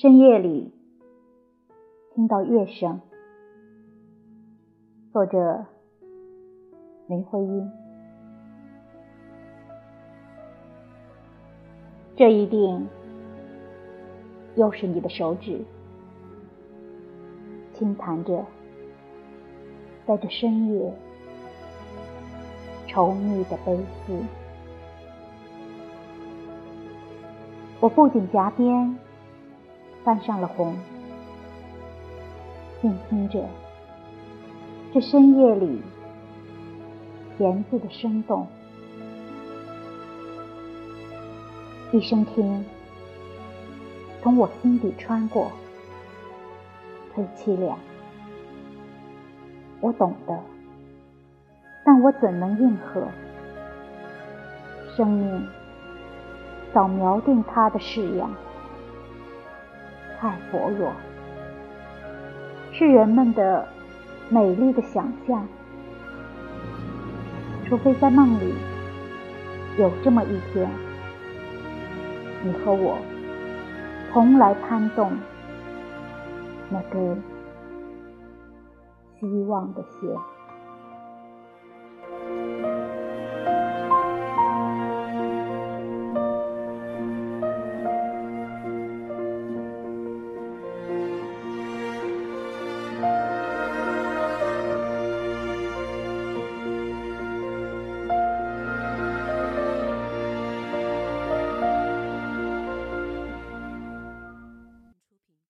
深夜里听到乐声，作者林徽因。这一定又是你的手指，轻弹着，在这深夜稠密的悲思。我不仅颊边。泛上了红，静听着这深夜里言字的生动，一声听从我心底穿过，忒凄凉。我懂得，但我怎能应和？生命早锚定它的式样。太薄弱，是人们的美丽的想象。除非在梦里有这么一天，你和我同来攀动那根希望的线。